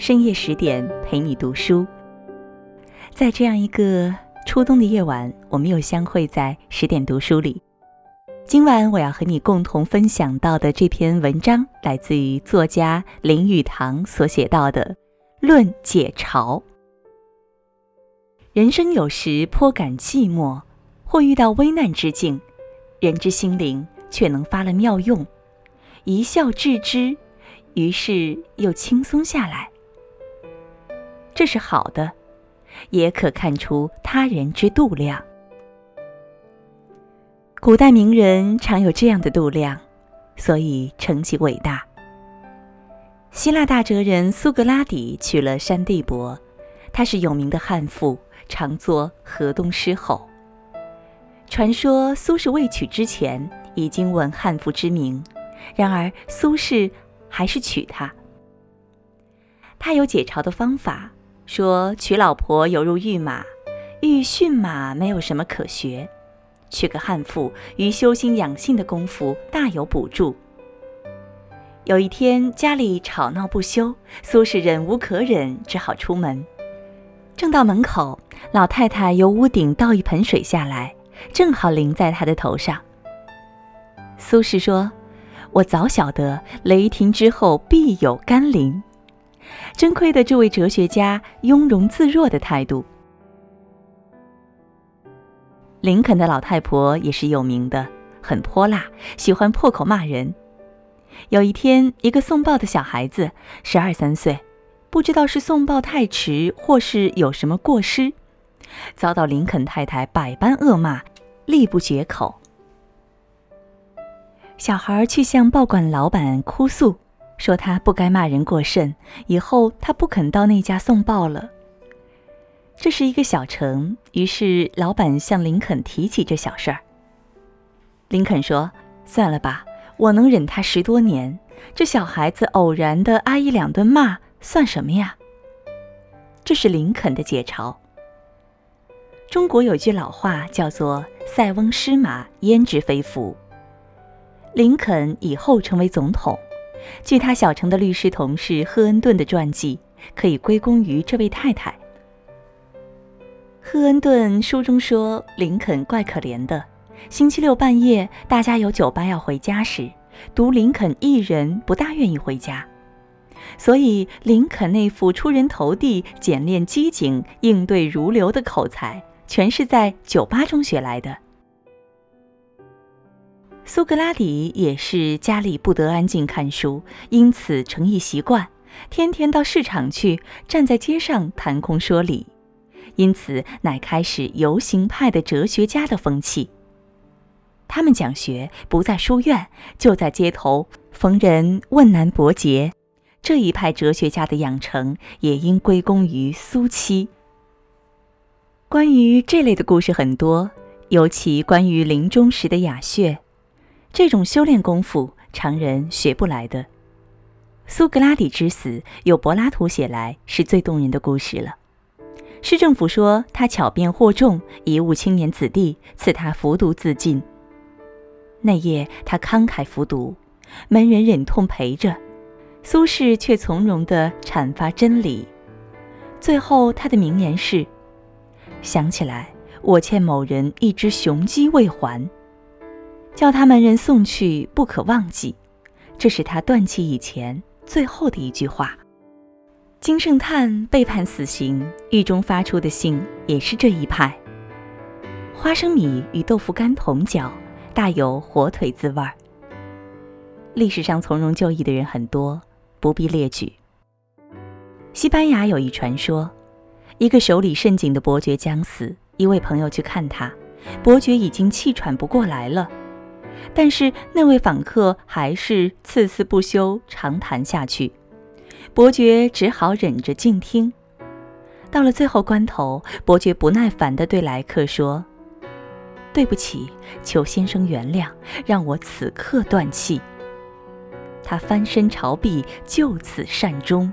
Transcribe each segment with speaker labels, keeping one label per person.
Speaker 1: 深夜十点陪你读书。在这样一个初冬的夜晚，我们又相会在十点读书里。今晚我要和你共同分享到的这篇文章，来自于作家林语堂所写到的《论解嘲》。人生有时颇感寂寞，或遇到危难之境，人之心灵却能发了妙用，一笑置之，于是又轻松下来。这是好的，也可看出他人之度量。古代名人常有这样的度量，所以成其伟大。希腊大哲人苏格拉底娶了山地伯，他是有名的悍妇，常作河东狮吼。传说苏轼未娶之前已经闻悍妇之名，然而苏轼还是娶她。他有解嘲的方法，说娶老婆犹如御马，欲驯马没有什么可学。娶个悍妇，于修心养性的功夫大有补助。有一天家里吵闹不休，苏轼忍无可忍，只好出门。正到门口，老太太由屋顶倒一盆水下来，正好淋在他的头上。苏轼说：“我早晓得雷霆之后必有甘霖。”真亏得这位哲学家雍容自若的态度。林肯的老太婆也是有名的，很泼辣，喜欢破口骂人。有一天，一个送报的小孩子，十二三岁，不知道是送报太迟，或是有什么过失，遭到林肯太太百般恶骂，力不绝口。小孩去向报馆老板哭诉，说他不该骂人过甚，以后他不肯到那家送报了。这是一个小城，于是老板向林肯提起这小事儿。林肯说：“算了吧，我能忍他十多年，这小孩子偶然的挨一两顿骂，算什么呀？”这是林肯的解嘲。中国有句老话叫做“塞翁失马，焉知非福”。林肯以后成为总统，据他小城的律师同事赫恩顿的传记，可以归功于这位太太。赫恩顿书中说，林肯怪可怜的。星期六半夜，大家有酒吧要回家时，独林肯一人不大愿意回家。所以，林肯那副出人头地、简练机警、应对如流的口才，全是在酒吧中学来的。苏格拉底也是家里不得安静看书，因此成一习惯，天天到市场去，站在街上谈空说理。因此，乃开始游行派的哲学家的风气。他们讲学不在书院，就在街头，逢人问难驳诘。这一派哲学家的养成，也应归功于苏七。关于这类的故事很多，尤其关于临终时的雅穴，这种修炼功夫，常人学不来的。苏格拉底之死，由柏拉图写来，是最动人的故事了。市政府说他巧辩惑众，贻误青年子弟，赐他服毒自尽。那夜他慷慨服毒，门人忍痛陪着，苏轼却从容地阐发真理。最后他的名言是：“想起来，我欠某人一只雄鸡未还，叫他们人送去，不可忘记。”这是他断气以前最后的一句话。金圣叹被判死刑，狱中发出的信也是这一派。花生米与豆腐干同嚼，大有火腿滋味儿。历史上从容就义的人很多，不必列举。西班牙有一传说，一个手里甚紧的伯爵将死，一位朋友去看他，伯爵已经气喘不过来了，但是那位访客还是次次不休长谈下去。伯爵只好忍着静听。到了最后关头，伯爵不耐烦地对来客说：“对不起，求先生原谅，让我此刻断气。”他翻身朝壁，就此善终。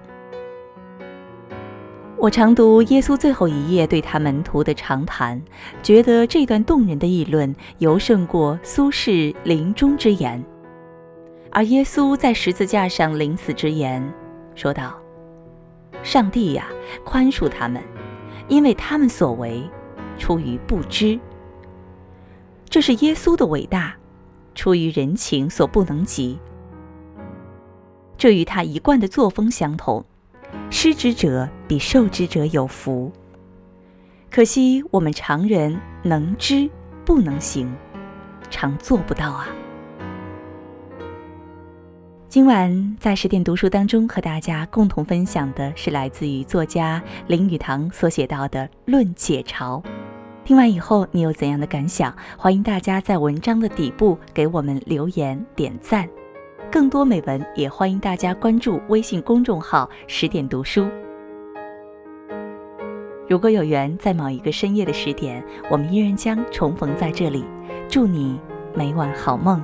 Speaker 1: 我常读耶稣最后一页对他门徒的长谈，觉得这段动人的议论尤胜过苏轼临终之言。而耶稣在十字架上临死之言。说道：“上帝呀，宽恕他们，因为他们所为出于不知。这是耶稣的伟大，出于人情所不能及。这与他一贯的作风相同，失职者比受之者有福。可惜我们常人能知不能行，常做不到啊。今晚在十点读书当中，和大家共同分享的是来自于作家林语堂所写到的《论解嘲》。听完以后，你有怎样的感想？欢迎大家在文章的底部给我们留言点赞。更多美文，也欢迎大家关注微信公众号“十点读书”。如果有缘，在某一个深夜的十点，我们依然将重逢在这里。祝你每晚好梦。